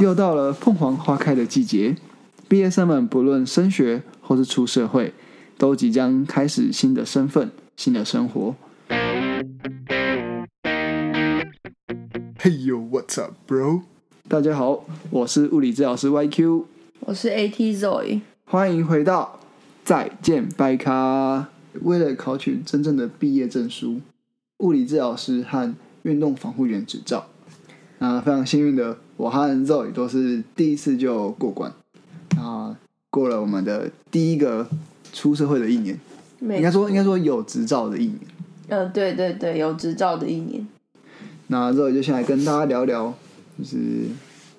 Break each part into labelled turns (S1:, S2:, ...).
S1: 又到了凤凰花开的季节，毕业生们不论升学或是出社会，都即将开始新的身份、新的生活。Hey yo, what's up, bro？大家好，我是物理治疗师 YQ，
S2: 我是 AT Zoe，
S1: 欢迎回到再见拜卡。为了考取真正的毕业证书，物理治疗师和运动防护员执照，那非常幸运的。我和 Zoe 都是第一次就过关，啊，过了我们的第一个出社会的一年，应该说应该说有执照的一年。
S2: 呃，对对对，有执照的一年。
S1: 那 Zoe 就先来跟大家聊聊，就是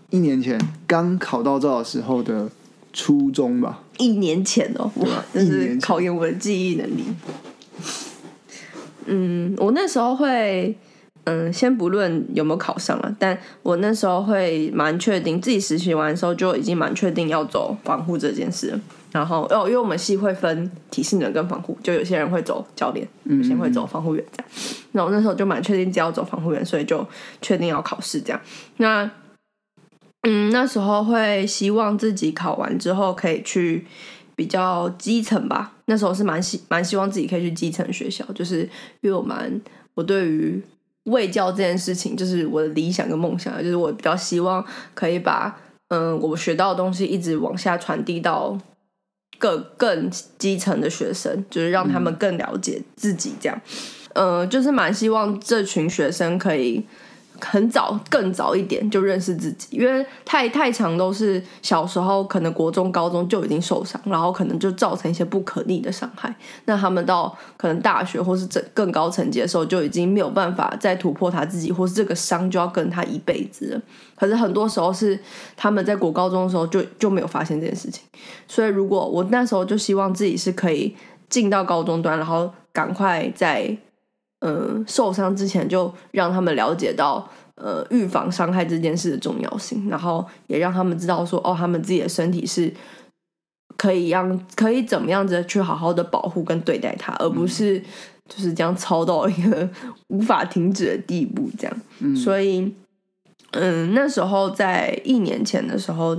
S1: 一年前刚考到照的时候的初衷吧。
S2: 一年前哦，哇，这是考验我的记忆能力。嗯，我那时候会。嗯，先不论有没有考上了，但我那时候会蛮确定，自己实习完的时候就已经蛮确定要走防护这件事。然后哦，因为我们系会分体适能跟防护，就有些人会走教练，有些人会走防护员这样。然后那时候就蛮确定要走防护员，所以就确定要考试这样。那嗯，那时候会希望自己考完之后可以去比较基层吧。那时候是蛮希蛮希望自己可以去基层学校，就是因为我蛮我对于。卫教这件事情就是我的理想跟梦想，就是我比较希望可以把嗯我学到的东西一直往下传递到更更基层的学生，就是让他们更了解自己，这样，嗯，就是蛮希望这群学生可以。很早，更早一点就认识自己，因为太太长都是小时候，可能国中、高中就已经受伤，然后可能就造成一些不可逆的伤害。那他们到可能大学或是更更高层级的时候，就已经没有办法再突破他自己，或是这个伤就要跟他一辈子了。可是很多时候是他们在国高中的时候就就没有发现这件事情。所以如果我那时候就希望自己是可以进到高中端，然后赶快在。嗯，受伤之前就让他们了解到，呃，预防伤害这件事的重要性，然后也让他们知道说，哦，他们自己的身体是可以让可以怎么样子去好好的保护跟对待它，而不是就是这样操到一个无法停止的地步，这样。所以，嗯，那时候在一年前的时候，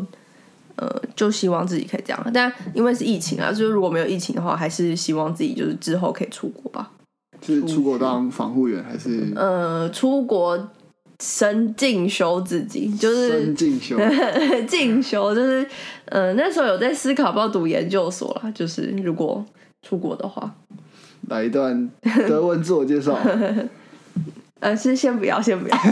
S2: 呃，就希望自己可以这样，但因为是疫情啊，就是如果没有疫情的话，还是希望自己就是之后可以出国吧。
S1: 是出国当防护员还是？
S2: 呃，出国深进修自己，就是
S1: 进修，
S2: 进修就是，呃，那时候有在思考，不要读研究所啦。就是如果出国的话，
S1: 来一段德文自我介绍。
S2: 呃，是先不要，先不要。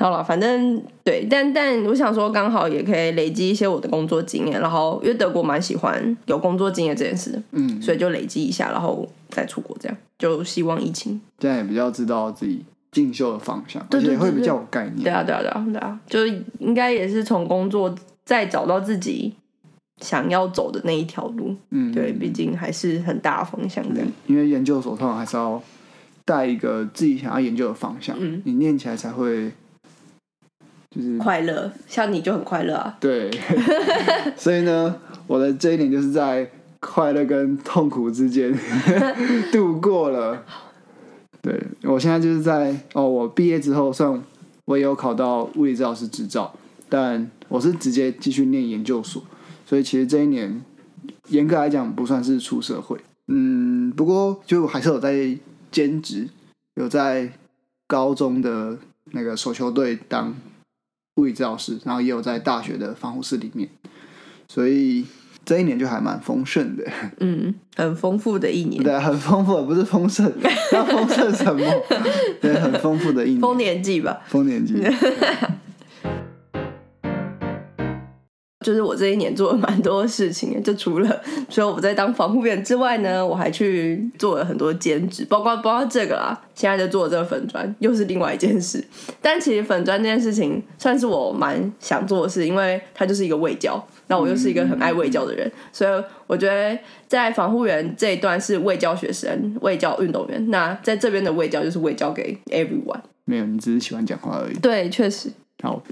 S2: 好了，反正对，但但我想说，刚好也可以累积一些我的工作经验，然后因为德国蛮喜欢有工作经验这件事，嗯，所以就累积一下，然后再出国，这样就希望疫情
S1: 这样也比较知道自己进修的方向，而且会比较有概念。
S2: 对啊，对啊，对啊，对啊，就应该也是从工作再找到自己想要走的那一条路。嗯，对，毕竟还是很大方向的。
S1: 因为研究所通常还是要带一个自己想要研究的方向，嗯，你念起来才会。就是
S2: 快乐，像你就很快乐啊。
S1: 对，所以呢，我的这一年就是在快乐跟痛苦之间 度过了。对，我现在就是在哦，我毕业之后，算我也有考到物理治疗师执照，但我是直接继续念研究所，所以其实这一年严格来讲不算是出社会。嗯，不过就还是有在兼职，有在高中的那个手球队当。物理治疗师，然后也有在大学的防护室里面，所以这一年就还蛮丰盛的。
S2: 嗯，很丰富的一年。
S1: 对，很丰富，不是丰盛，要丰盛什么？对，很丰富的一年。
S2: 丰年祭吧。
S1: 丰年祭。
S2: 就是我这一年做了蛮多事情，就除了除了我在当防护员之外呢，我还去做了很多兼职，包括包括这个啦，现在在做这个粉砖又是另外一件事。但其实粉砖这件事情算是我蛮想做的事，因为它就是一个卫教，那我又是一个很爱卫教的人，所以我觉得在防护员这一段是卫教学生、卫教运动员，那在这边的卫教就是卫教给 everyone。
S1: 没有，你只是喜欢讲话而已。
S2: 对，确实。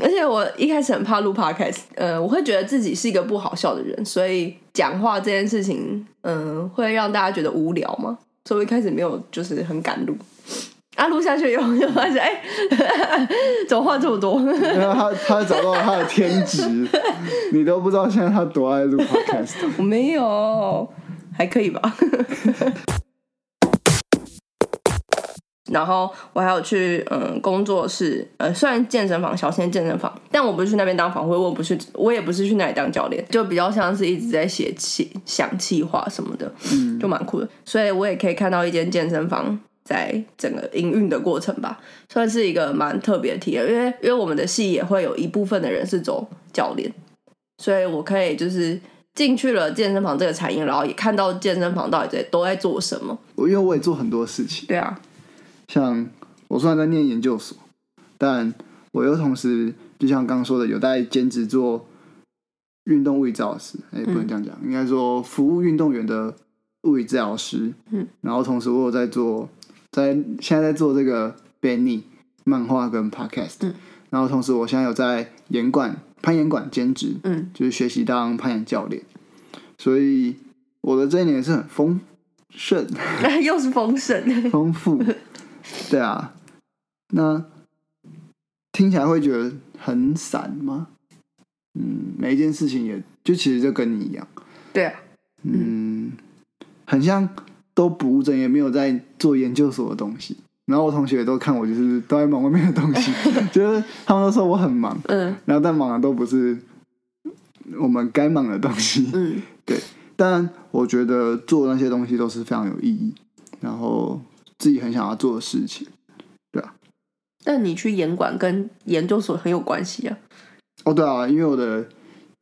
S2: 而且我一开始很怕录 podcast，呃，我会觉得自己是一个不好笑的人，所以讲话这件事情，嗯，会让大家觉得无聊嘛，所以我一开始没有就是很敢录。啊，录下去以后就发现，哎、怎么话这么多？
S1: 他他找到了他的天职，你都不知道现在他多爱录 podcast。
S2: 我没有，还可以吧。然后我还有去嗯工作室，呃，虽然健身房小仙健身房，但我不是去那边当访会，我不是，我也不是去那里当教练，就比较像是一直在写气想气话什么的，嗯就蛮酷的。所以我也可以看到一间健身房在整个营运的过程吧，算是一个蛮特别的体验。因为因为我们的系也会有一部分的人是走教练，所以我可以就是进去了健身房这个产业，然后也看到健身房到底在都在做什么。
S1: 我因为我也做很多事情，
S2: 对啊，
S1: 像我虽然在念研究所，但我又同时就像刚刚说的，有在兼职做运动物理治疗师，哎、不能这样讲，应该说服务运动员的物理治疗师。
S2: 嗯，
S1: 然后同时我有在做，在现在在做这个 Benny 漫画跟 Podcast。
S2: 嗯，
S1: 然后同时我现在有在岩馆攀岩馆兼职，
S2: 嗯，
S1: 就是学习当攀岩教练。所以我的这一年是很丰盛。
S2: 又是丰盛。
S1: 丰富，对啊，那听起来会觉得很散吗？嗯，每一件事情也就其实就跟你一样，
S2: 对啊，
S1: 嗯，很像都不务正业，没有在做研究所的东西。然后我同学都看我就是都在忙外面的东西，就是他们都说我很忙，
S2: 嗯。
S1: 然后但忙的都不是我们该忙的东西。
S2: 嗯，对。
S1: 但我觉得做那些东西都是非常有意义，然后自己很想要做的事情。对啊。
S2: 但你去研管跟研究所很有关系啊。
S1: 哦，对啊，因为我的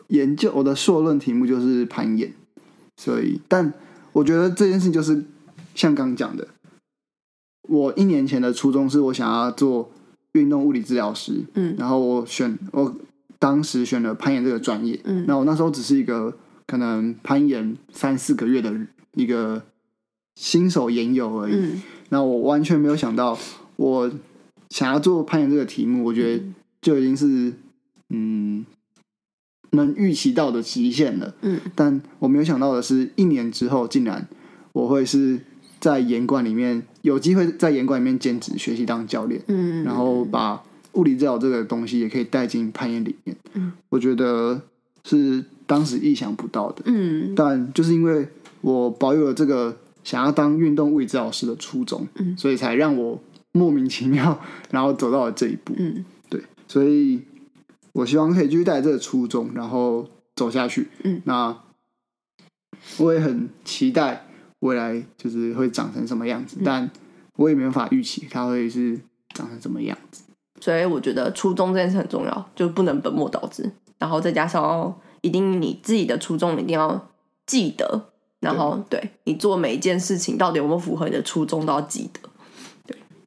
S1: 研究，我的硕论题目就是攀岩，所以，但我觉得这件事情就是像刚刚讲的，我一年前的初衷是我想要做运动物理治疗师，
S2: 嗯。
S1: 然后我选我当时选了攀岩这个专业，
S2: 嗯。
S1: 那我那时候只是一个可能攀岩三四个月的一个新手研友而已，
S2: 嗯
S1: 那我完全没有想到，我想要做攀岩这个题目，我觉得就已经是嗯能预期到的极限了。
S2: 嗯
S1: 但我没有想到的是，一年之后竟然我会是在岩馆里面有机会在岩馆里面兼职学习当教练，
S2: 嗯，
S1: 然后把物理治疗这个东西也可以带进攀岩里面。
S2: 嗯，
S1: 我觉得是当时意想不到的。
S2: 嗯
S1: 但就是因为我保有了这个想要当运动物理治疗师的初衷，
S2: 嗯
S1: 所以才让我莫名其妙，然后走到了这一步。
S2: 嗯
S1: 对，所以我希望可以继续带着这个初衷，然后走下去。
S2: 嗯，
S1: 那我也很期待未来就是会长成什么样
S2: 嗯
S1: 子，但我也没办法预期它会是长成什么样子。
S2: 所以我觉得初衷这件事很重要，就不能本末倒置，然后再加上要一定你自己的初衷一定要记得，然后对你做每一件事情到底有没有符合你的初衷都要记得。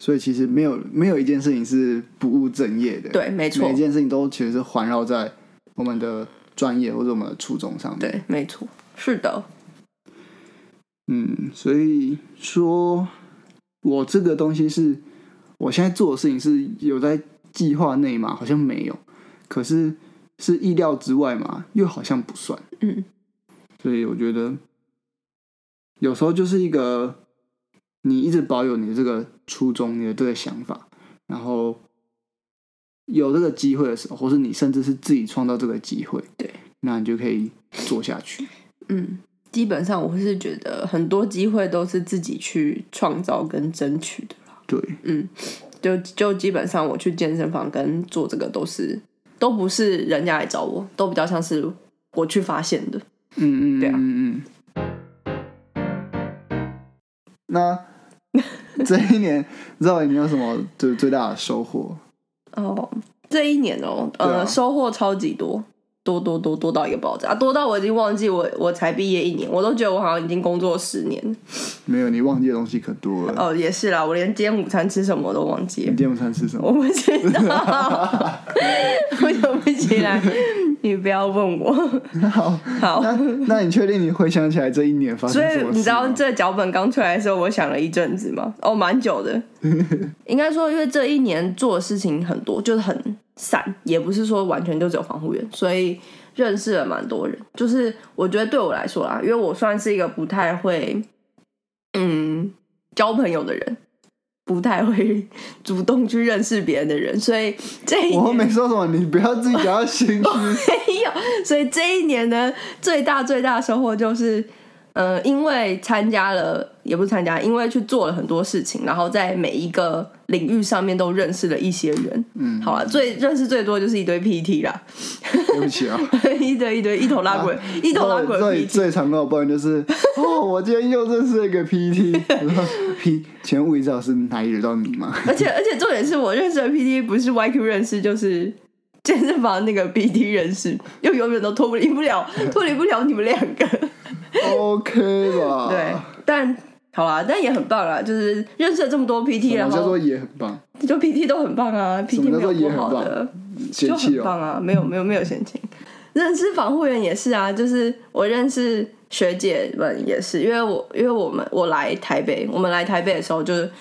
S1: 所以其实没有没有一件事情是不务正业的，，
S2: 对，没错
S1: 每一，件事情都其实是环绕在我们的专业或者我们的初衷上面。
S2: 对，没错，是的，
S1: 嗯，所以说我这个东西是我现在做的事情是有在计划内嘛？好像没有，可是是意料之外嘛？又好像不算。
S2: 嗯
S1: 所以我觉得有时候就是一个你一直保有你的这个初衷，你的这个想法，然后有这个机会的时候，或是你甚至是自己创造这个机会，
S2: 对，
S1: 那你就可以做下去。
S2: 嗯，基本上我是觉得很多机会都是自己去创造跟争取的啦。
S1: 对，
S2: 嗯，就就基本上我去健身房跟做这个都是都不是人家来找我，都比较像是我去发现的。
S1: 嗯嗯，
S2: 对啊
S1: 嗯嗯。那 这一年，知道你有什么就是最大的收获？
S2: 哦，这一年哦，呃，收获超级多，多多多多到一个爆炸，多到我已经忘记我我才毕业一年，我都觉得我好像已经工作十年。
S1: 没有，你忘记的东西可多了。
S2: 哦，也是啦，我连今天午餐吃什么都忘记了
S1: 你。今天午餐吃什么我？
S2: 不知道，我想不起来。你不要问我。
S1: 好，
S2: 好，
S1: 那 那你确定你回想起来这一年发生
S2: 所？以你知道这脚本刚出来的时候，我想了一阵子吗？哦，蛮久的。应该说，因为这一年做的事情很多，就是很散，也不是说完全就只有防护员，所以认识了蛮多人。就是我觉得对我来说啦，因为我算是一个不太会嗯交朋友的人，不太会主动去认识别人的人，所以这一
S1: 我
S2: 年
S1: 没说什么，你不要自己感到心虚。
S2: 没有，所以这一年呢，最大最大的收获就是，呃，因为参加了，也不是参加，因为去做了很多事情，然后在每一个领域上面都认识了一些人。嗯，好了，最认识最多就是一堆 PT 啦，
S1: 对不起啊，
S2: 一堆一堆一头拉滚，一头拉滚的
S1: 最。最常跟我抱怨就是，哦，我今天又认识了一个 PT，P，请问物理治疗师哪里惹到你吗？
S2: 而且而且重点是我认识的 PT 不是 YQ 认识，就是健身房那个 PT 认识，又永远都脱离不了，脱离不了你们两个。
S1: OK 吧？
S2: 对，但好啦，但也很棒啊，就是认识了这么多 PT，然
S1: 什么叫做也很棒？
S2: 就 PT 都很棒啊，PT 没有不好的，
S1: 嫌
S2: 就。很棒啊，没有没有没有嫌弃。认识防护员也是啊，就是我认识学姐们也是，因为我因为我们我来台北，我们来台北的时候就是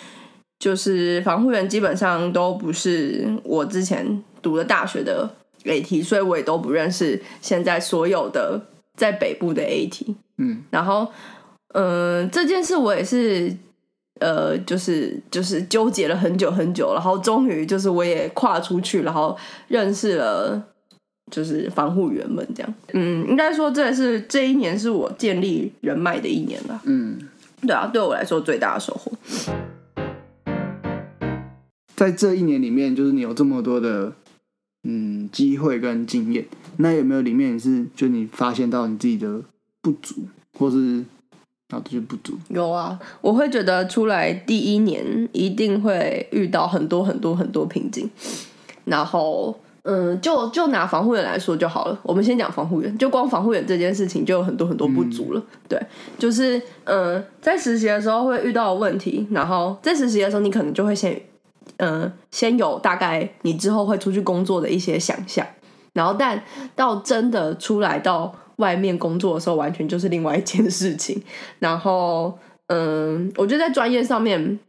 S2: 就是防护员基本上都不是我之前读的大学的 AT，所以我也都不认识现在所有的在北部的 AT。
S1: 嗯，
S2: 然后嗯、呃这件事我也是。呃，就是就是纠结了很久很久，然后终于就是我也跨出去，然后认识了就是防护员们这样。嗯，应该说这也是这一年是我建立人脉的一年吧。
S1: 嗯，
S2: 对啊，对我来说最大的收获。
S1: 在这一年里面，就是你有这么多的嗯机会跟经验，那有没有里面是就你发现到你自己的不足，或是啊就是不足？
S2: 有啊，我会觉得出来第一年一定会遇到很多很多很多瓶颈，然后。嗯，就就拿防护员来说就好了。我们先讲防护员，就光防护员这件事情就有很多很多不足了。对，就是嗯，在实习的时候会遇到的问题，然后在实习的时候你可能就会先嗯先有大概你之后会出去工作的一些想象，然后但到真的出来到外面工作的时候，完全就是另外一件事情。然后，嗯，我觉得在专业上面，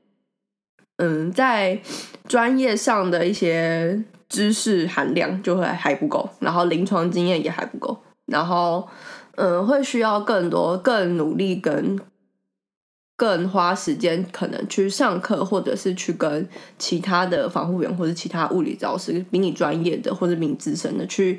S2: 嗯，在专业上的一些知识含量就会还不够，然后临床经验也还不够，然后，嗯，会需要更多、更努力跟 更花时间，可能去上课，或者是去跟其他的防护员或者其他物理治疗师比你专业的或者比你资深的去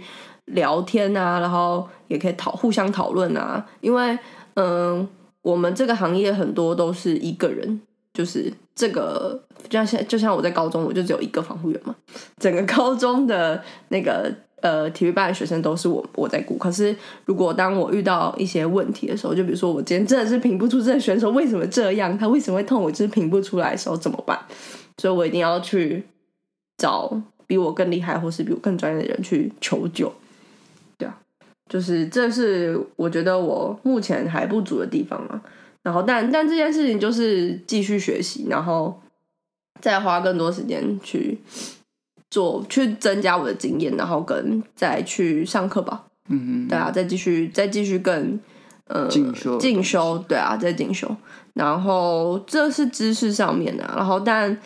S2: 聊天啊，然后也可以讨互相讨论啊，因为嗯，我们这个行业很多都是一个人，就是这个就像现就像我在高中，我就只有一个防护员嘛，整个高中的那个呃体育班的学生都是我我在顾。可是如果当我遇到一些问题的时候，就比如说我今天真的是评不出这个选手为什么这样，他为什么会痛，我就是评不出来的时候怎么办？所以我一定要去找比我更厉害或是比我更专业的人去求救。就是这是我觉得我目前还不足的地方嘛。然后但但这件事情就是继续学习，然后再花更多时间去做，去增加我的经验，然后跟再去上课吧。
S1: 嗯嗯
S2: 对啊，再继续再继续更呃
S1: 进修
S2: 进修，对啊，再进修。然后这是知识上面的啊、然后但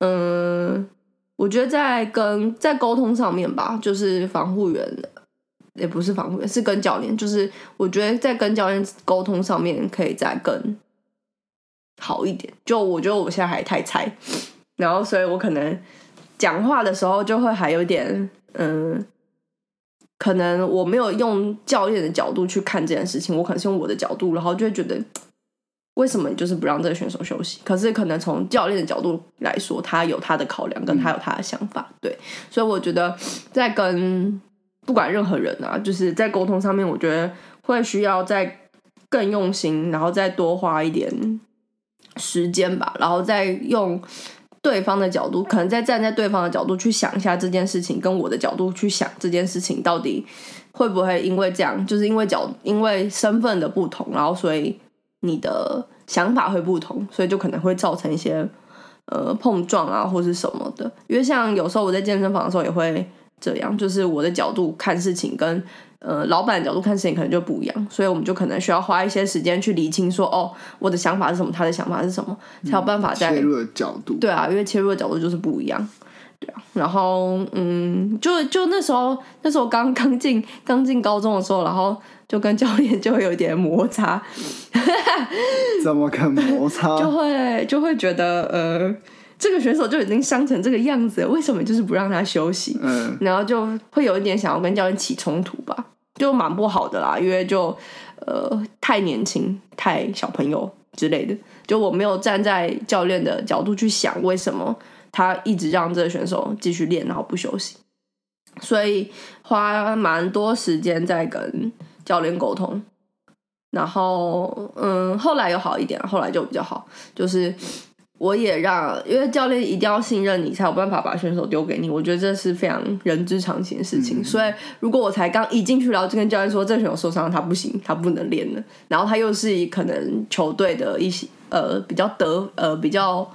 S2: 嗯、我觉得在跟在沟通上面吧，就是防护员也不是防护员，是跟教练，就是我觉得在跟教练沟通上面可以再更好一点。就我觉得我现在还太菜，然后所以我可能讲话的时候就会还有点嗯。可能我没有用教练的角度去看这件事情，我可能是用我的角度，然后就会觉得为什么你就是不让这个选手休息？可是可能从教练的角度来说，他有他的考量，跟他有他的想法，对，所以我觉得在跟不管任何人啊，就是在沟通上面，我觉得会需要再更用心，然后再多花一点时间吧，然后再用对方的角度，可能再站在对方的角度去想一下这件事情，跟我的角度去想这件事情到底会不会因为这样，就是因为角因为身份的不同，然后所以你的想法会不同，所以就可能会造成一些呃碰撞啊，或是什么的。因为像有时候我在健身房的时候也会这样，就是我的角度看事情跟呃老板的角度看事情可能就不一样，所以我们就可能需要花一些时间去理清说，哦，我的想法是什么，他的想法是什么，才有办法在
S1: 切入的角度，
S2: 对啊，因为切入的角度就是不一样。对啊，然后嗯，就就那时候那时候刚刚进刚进高中的时候，然后就跟教练就会有一点摩擦，
S1: 怎么可摩擦？
S2: 就会就会觉得呃这个选手就已经伤成这个样子了，为什么就是不让他休息？
S1: 嗯，
S2: 然后就会有一点想要跟教练起冲突吧，就蛮不好的啦，因为就呃太年轻、太小朋友之类的，就我没有站在教练的角度去想为什么他一直让这个选手继续练，然后不休息，所以花蛮多时间在跟教练沟通。然后，嗯，后来又好一点，后来就比较好，就是我也让，因为教练一定要信任你，才有办法把选手丢给你。我觉得这是非常人之常情的事情。所以，如果我才刚一进去，然后就跟教练说这选手受伤，他不行，他不能练了，然后他又是可能球队的一些呃比较得呃比较。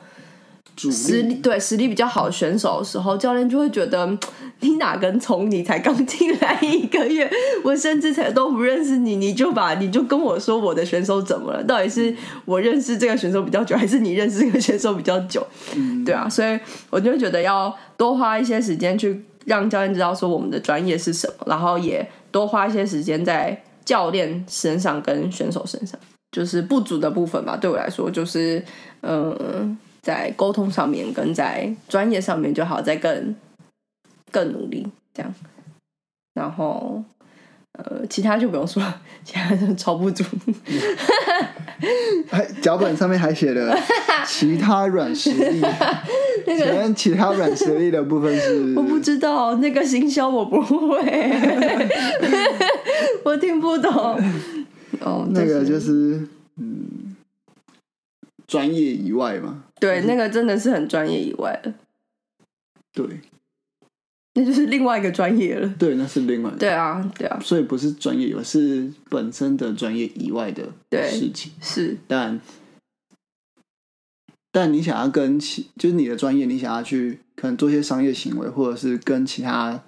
S1: 主
S2: 实力对实力比较好的选手的时候，教练就会觉得你哪根葱？你才刚进来一个月，我甚至才都不认识你，你就把你就跟我说我的选手怎么了？到底是我认识这个选手比较久，还是你认识这个选手比较久？对啊，所以我就觉得要多花一些时间去让教练知道说我们的专业是什么，然后也多花一些时间在教练身上跟选手身上，就是不足的部分吧。对我来说，就是嗯。在沟通上面跟在专业上面，就好再更更努力这样，然后呃，其他就不用说了，其他就超不足。
S1: 还脚本上面还写了 其他软实力，
S2: 那个
S1: 其他软实力的部分是
S2: 我不知道，那个行销我不会，我听不懂。哦，
S1: 那个就是嗯，专业以外嘛。
S2: 对，那个真的是很专业以外的。
S1: 对，
S2: 那就是另外一个专业了。
S1: 对，那是另外。
S2: 对啊，对啊。
S1: 所以不是专业以外，是本身的专业以外的事情。
S2: 是，
S1: 但但你想要跟其，就是你的专业，你想要去可能做一些商业行为，或者是跟其他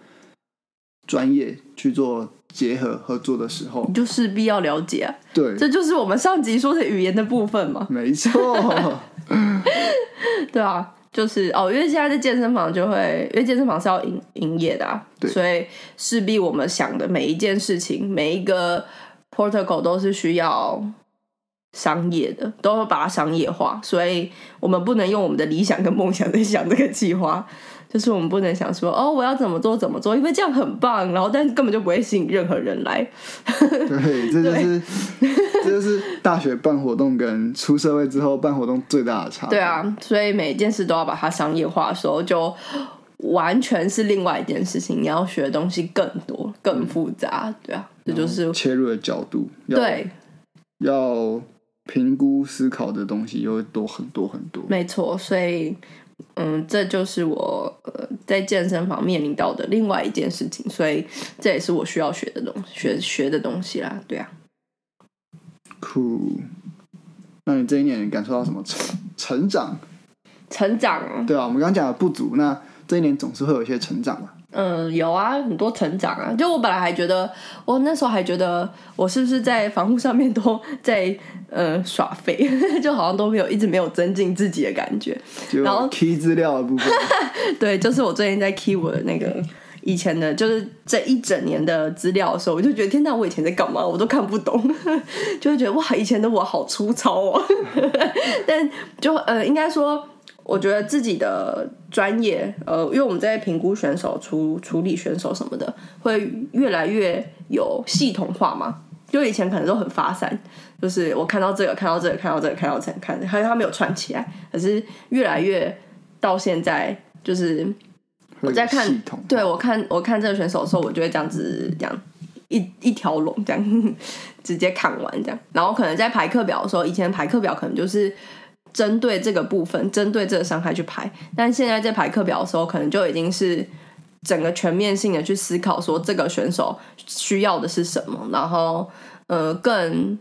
S1: 专业去做结合合作的时候，
S2: 你就势必要了解啊。
S1: 对，
S2: 这就是我们上集说的语言的部分嘛。
S1: 没错。
S2: 对啊，就是哦，因为现在在健身房就会，因为健身房是要营营业的，所以势必我们想的每一件事情，每一个 protocol 都是需要商业的，都要把它商业化，所以我们不能用我们的理想跟梦想在想这个计划。就是我们不能想说哦，我要怎么做怎么做，因为这样很棒，然后但是根本就不会吸引任何人来。
S1: 对，这就是这就是大学办活动跟出社会之后办活动最大的差。
S2: 对啊，所以每一件事都要把它商业化的时候，就完全是另外一件事情。你要学的东西更多、更复杂，对啊，这就是
S1: 切入的角度。
S2: 对，
S1: 要评估思考的东西又多很多很多。
S2: 没错，所以。嗯，这就是我呃在健身房面临到的另外一件事情，所以这也是我需要学的东学学的东西啦。对啊，
S1: 酷。那你这一年感受到什么成成长？
S2: 成长？
S1: 对啊，我们刚刚讲的不足，那这一年总是会有一些成长嘛。
S2: 嗯，有啊，很多成长啊！就我本来还觉得，我那时候还觉得我是不是在防护上面都 在呃耍废，就好像都没有一直没有增进自己的感觉。
S1: 然后 key 资料的部分，
S2: 对，就是我最近在 key 我的那个以前的，就是这一整年的资料的时候，我就觉得天哪，我以前在干嘛？我都看不懂，就会觉得哇，以前的我好粗糙哦。但就呃，应该说。我觉得自己的专业，呃，因为我们在评估选手、处处理选手什么的，会越来越有系统化嘛。就以前可能都很发散，就是我看到这个，看到这个，看到这个，看到这个，看，还有他没有串起来。可是越来越到现在，就是我在看，对我看我看这个选手的时候，我就会这样子，这样一一条龙这样 直接看完这样。然后可能在排课表的时候，以前排课表可能就是。针对这个部分，针对这个伤害去排，但现在在排课表的时候，可能就已经是整个全面性的去思考，说这个选手需要的是什么，然后呃，更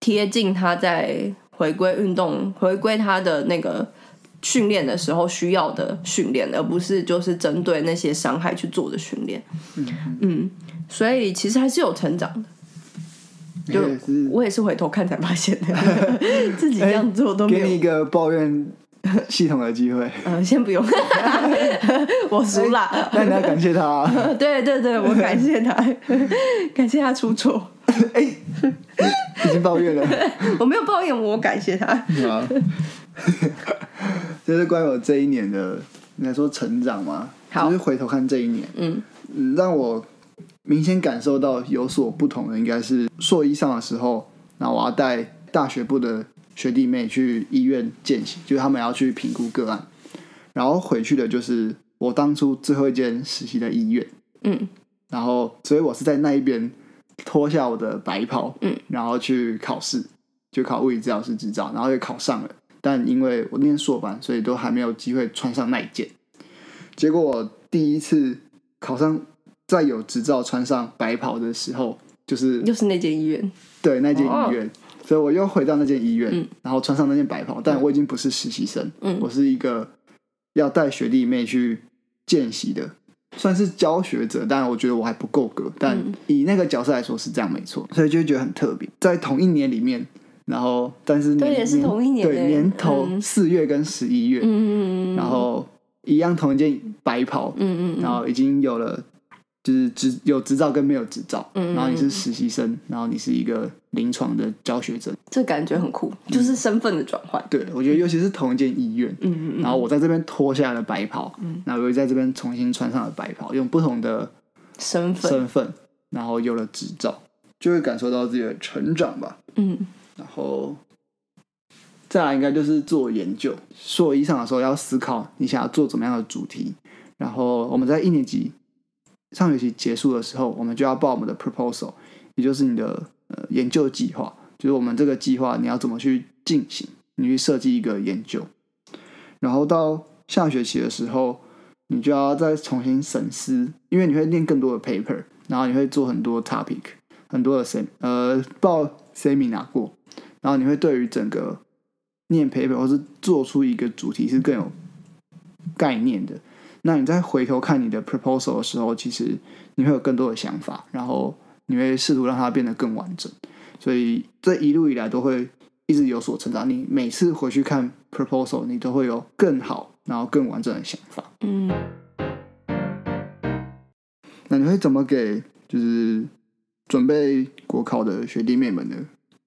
S2: 贴近他在回归运动、回归他的那个训练的时候需要的训练，而不是就是针对那些伤害去做的训练。嗯，所以其实还是有成长的。就我也是回头看才发现的，自己这样做都
S1: 给你一个抱怨系统的机会。
S2: 嗯，先不用，我输了。
S1: 那你要感谢他。
S2: 对对对，我感谢他，感谢他出错。
S1: 哎，已经抱怨了。
S2: 我没有抱怨，我感谢他。
S1: 这是关于我这一年的，应该说成长嘛。
S2: 好
S1: 就是回头看这一年，
S2: 嗯
S1: 嗯，让我明显感受到有所不同的，应该是硕一上的时候，那我要带大学部的学弟妹去医院见习，就是他们要去评估个案，然后回去的就是我当初最后一间实习的医院，
S2: 嗯。
S1: 然后所以我是在那一边脱下我的白袍，
S2: 嗯，
S1: 然后去考试，就考物理治疗师执照，然后也考上了，但因为我念硕班，所以都还没有机会穿上那一件。结果我第一次考上，在有执照穿上白袍的时候，就是
S2: 又是那间医院，
S1: 对那间医院，所以我又回到那间医院，
S2: 嗯。
S1: 然后穿上那件白袍，但我已经不是实习生，
S2: 嗯。
S1: 我是一个要带学弟妹去见习的，算是教学者，但我觉得我还不够格，但
S2: 嗯。
S1: 以那个角色来说是这样没错，所以就会觉得很特别，在同一年里面。然后，但是
S2: 也是同一年
S1: 对
S2: 欸
S1: 年头
S2: 嗯。
S1: 四月跟十一月，
S2: 嗯嗯嗯，
S1: 然后一样同一件白袍，
S2: 嗯嗯。
S1: 然后已经有了就是执有执照跟没有执照，
S2: 嗯
S1: 然后你是实习生，然后你是一个临床的教学者，
S2: 这感觉很酷，就是身份的转换。
S1: 对我觉得尤其是同一间医院，
S2: 嗯嗯
S1: 然后我在这边脱下了白袍，然后又在这边重新穿上了白袍，用不同的
S2: 身份，
S1: 身份，然后有了执照，就会感受到自己的成长吧。
S2: 嗯。
S1: 然后再来应该就是做研究。硕一上的时候要思考你想要做怎么样的主题，然后我们在一年级上学期结束的时候，我们就要报我们的 proposal，也就是你的呃研究计划，就是我们这个计划你要怎么去进行，你去设计一个研究。然后到下学期的时候，你就要再重新审思，因为你会练更多的 paper，然后你会做很多 topic，很多的 sem 呃报 seminar 过，然后你会对于整个念 paper 或是做出一个主题是更有概念的。那你再回头看你的 proposal 的时候，其实你会有更多的想法，然后你会试图让它变得更完整。所以这一路以来都会一直有所成长。你每次回去看 proposal，你都会有更好，然后更完整的想法。
S2: 嗯，
S1: 那你会怎么给就是准备国考的学弟妹们呢？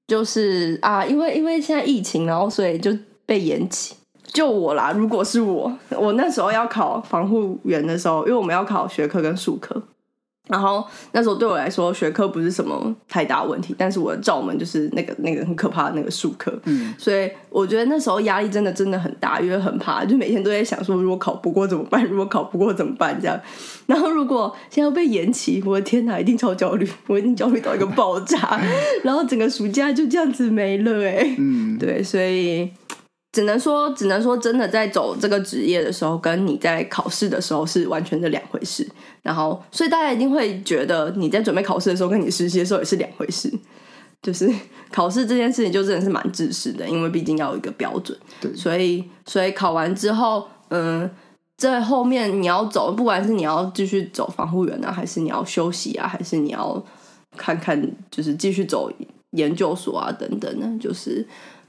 S2: 就是啊，因为因为现在疫情，然后所以就被延期。就我啦，如果是我，我那时候要考防护员的时候，因为我们要考学科跟术科，然后那时候对我来说学科不是什么太大问题，但是我的罩门就是那个那个很可怕的那个术科，
S1: 嗯，
S2: 所以我觉得那时候压力真的真的很大，因为很怕，就每天都在想说，如果考不过怎么办？如果考不过怎么办？这样，然后如果现在被延期，我的天哪，一定超焦虑，我一定焦虑到一个爆炸，然后整个暑假就这样子没了哎、
S1: 嗯，
S2: 对，所以只能说，只能说，真的在走这个职业的时候，跟你在考试的时候是完全的两回事。然后，所以大家一定会觉得你在准备考试的时候，跟你实习的时候也是两回事。就是 考试这件事情，就真的是蛮自私的，因为毕竟要有一个标准。
S1: 对
S2: 所以，所以考完之后，嗯。在后面你要走，不管是你要继续走防护员啊，还是你要休息啊，还是你要看看，就是继续走研究所啊等等的，就是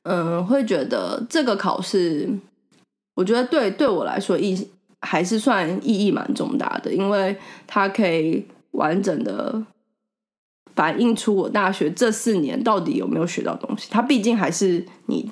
S2: 嗯，会觉得这个考试，我觉得对对我来说意还是算意义蛮重大的，因为它可以完整的反映出我大学这四年到底有没有学到东西。它毕竟还是你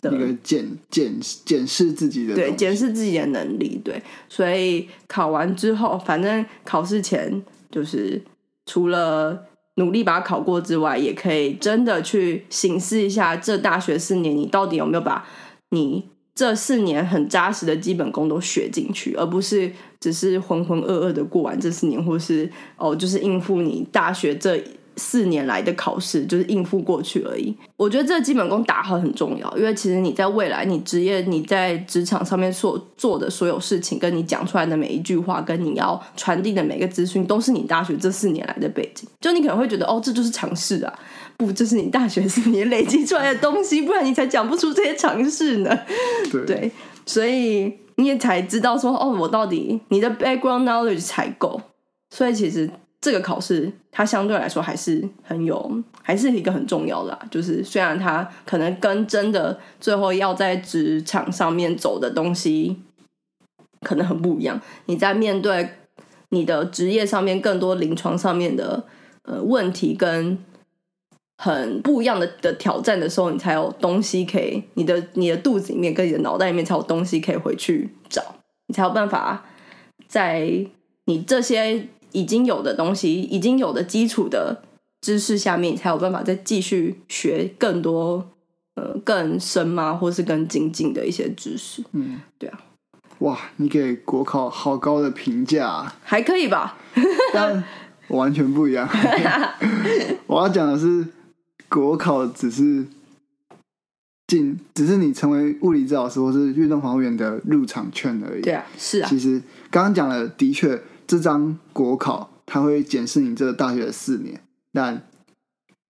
S2: 的
S1: 一个检检检视自己的
S2: 对检视自己的能力，对，所以考完之后，反正考试前就是除了努力把它考过之外，也可以真的去审视一下这大学四年你到底有没有把你这四年很扎实的基本功都学进去，而不是只是浑浑噩噩的过完这四年，或是哦就是应付你大学这。四年来的考试就是应付过去而已。我觉得这基本功打好很重要，因为其实你在未来你职业你在职场上面所做的所有事情，跟你讲出来的每一句话，跟你要传递的每个资讯，都是你大学这四年来的背景。就你可能会觉得哦，这就是尝试啊，不，这是你大学四年累积出来的东西，不然你才讲不出这些尝试呢。
S1: 对
S2: 对，所以你也才知道说，哦，我到底你的 background knowledge 才够。所以其实这个考试它相对来说还是很有，还是一个很重要的、就是虽然它可能跟真的最后要在职场上面走的东西可能很不一样，你在面对你的职业上面更多临床上面的呃问题跟很不一样的的挑战的时候，你才有东西可以，你的你的肚子里面跟你的脑袋里面才有东西可以回去找，你才有办法在你这些已经有的东西、已经有的基础的知识下面，你才有办法再继续学更多呃更深吗，或是更精进的一些知识。
S1: 嗯，
S2: 对啊，
S1: 哇，你给国考好高的评价啊、
S2: 还可以吧？
S1: 但完全不一样。我要讲的是，国考只是进，只是你成为物理治疗师或是运动防护员的入场券而已。
S2: 对啊，是啊，
S1: 其实刚刚讲了，的确，这张国考它会检视你这个大学的四年，但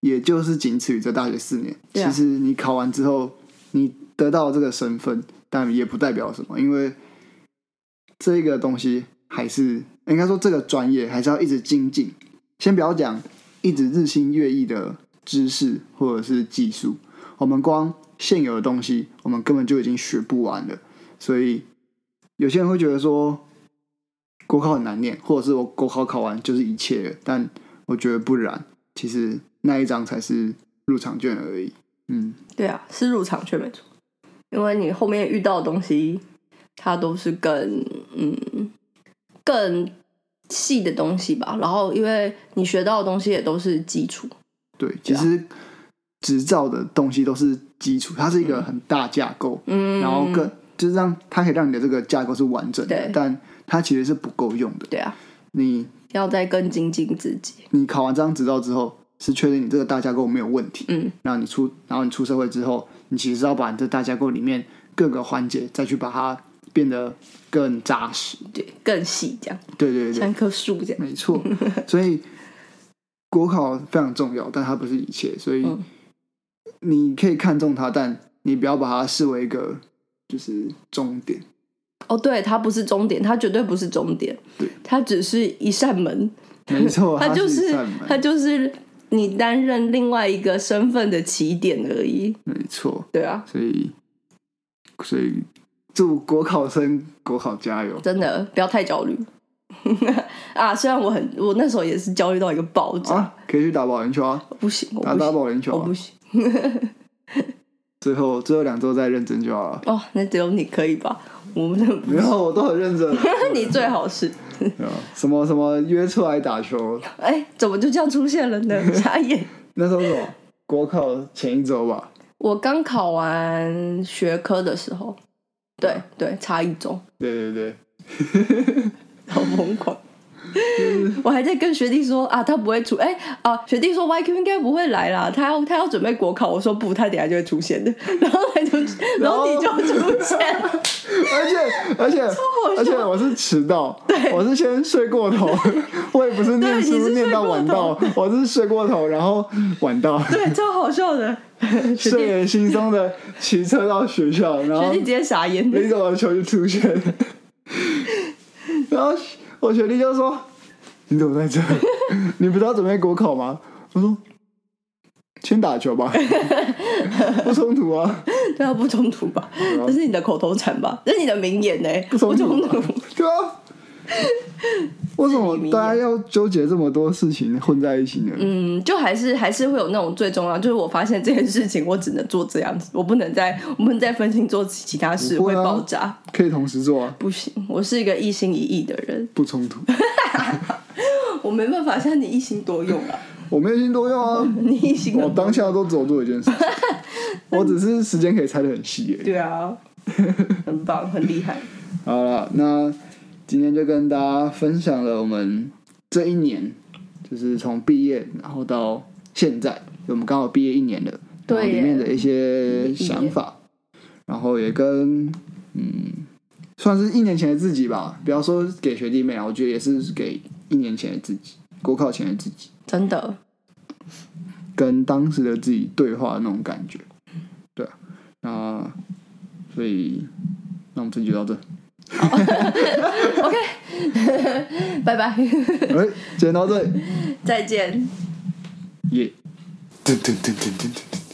S1: 也就是仅此于这大学四年。
S2: 啊
S1: 其实你考完之后，你得到这个身份，但也不代表什么，因为这个东西还是应该说这个专业还是要一直精进。先不要讲一直日新月异的知识或者是技术，我们光现有的东西，我们根本就已经学不完了。所以有些人会觉得说国考很难念，或者是我国考考完就是一切了，但我觉得不然，其实那一张才是入场券而已。嗯，
S2: 对啊，是入场券没错，因为你后面遇到的东西，它都是更嗯更细的东西吧。然后，因为你学到的东西也都是基础，
S1: 对，其实执照的东西都是基础，它是一个很大架构，
S2: 嗯，
S1: 然后更就是让它可以让你的这个架构是完整的，但它其实是不够用的。
S2: 对啊，
S1: 你
S2: 要再更精进自己。
S1: 你考完这张执照之后，是确定你这个大架构没有问题，
S2: 嗯，
S1: 然后你出，然后你出社会之后，你其实要把你这大架构里面各个环节再去把它变得更扎实。
S2: 对，更细这样，
S1: 对对对
S2: 像，棵树这样。
S1: 没错。所以国考非常重要，但它不是一切，所以
S2: 嗯
S1: 你可以看重它，但你不要把它视为一个就是终点。
S2: 哦，对，它不是终点，它绝对不是终点
S1: 对，
S2: 它只是一扇门，
S1: 没错，
S2: 它就是它就是你担任另外一个身份的起点而已。
S1: 没错。
S2: 对啊，
S1: 所以，所以祝国考生国考加油！
S2: 真的不要太焦虑 啊！虽然我很，我那时候也是焦虑到一个爆炸，
S1: 啊，可以去打保龄球啊，
S2: 不行，我
S1: 打打，保龄球啊
S2: 我不。行。
S1: 最后最后两周再认真就好了。
S2: 哦，那只有你可以吧？我们的
S1: 没有，我都很认真。
S2: 你最好是，
S1: 什么什么约出来打球，
S2: 哎，怎么就这样出现了呢？傻眼！
S1: 那时候什么？国考前一周吧。
S2: 我刚考完学科的时候，对对，差一周，
S1: 对对对，
S2: 好疯狂。我还在跟学弟说啊，他不会出哎、啊，学弟说 YQ 应该不会来啦，他要他要准备国考。我说不，他等下就会出现的。然后他就，然后你就出现了，
S1: 而且而且而且我是迟到，对。我是先睡过头，我也不是念书
S2: 是
S1: 念到晚到，我是睡过头，然后晚到，
S2: 对，超好笑的。
S1: 睡眼惺忪的骑车到学校，然后
S2: 学弟直接傻眼，
S1: 没走的球就出现，然后我学弟就说：“你怎么在这？你不是要准备国考吗？”我说：“先打球吧，不冲突啊，
S2: 对啊，不冲突吧？这是你的口头禅吧？这是你的名言呢、
S1: 不冲突吧
S2: 不冲突。，
S1: 对啊。” 为什么大家要纠结这么多事情混在一起呢？
S2: 嗯，就还是还是会有那种最重要，就是我发现这件事情我只能做这样子，我不能再 我不能再分心做其他事，会爆炸。
S1: 可以同时做啊，
S2: 不行，我是一个一心一意的人，
S1: 不冲突。
S2: 我没办法像你一心多用啊，
S1: 我没有心多用啊，
S2: 你一心
S1: 我当下都只有做一件事，我只是时间可以拆的很细而已。
S2: 对啊，很棒，很厉害。
S1: 好了，那今天就跟大家分享了我们这一年，就是从毕业然后到现在，我们刚好毕业一年了，
S2: 对
S1: 里面的一些想法，然后也跟嗯，算是一年前的自己吧，不要说给学弟妹啊，我觉得也是给一年前的自己，国考前的自己，
S2: 真的，
S1: 跟当时的自己对话的那种感觉，对啊，那所以那我们这集就到这。
S2: OK，拜拜，
S1: 哎，今天到这里，
S2: 再见。
S1: 耶！噔噔噔噔噔噔。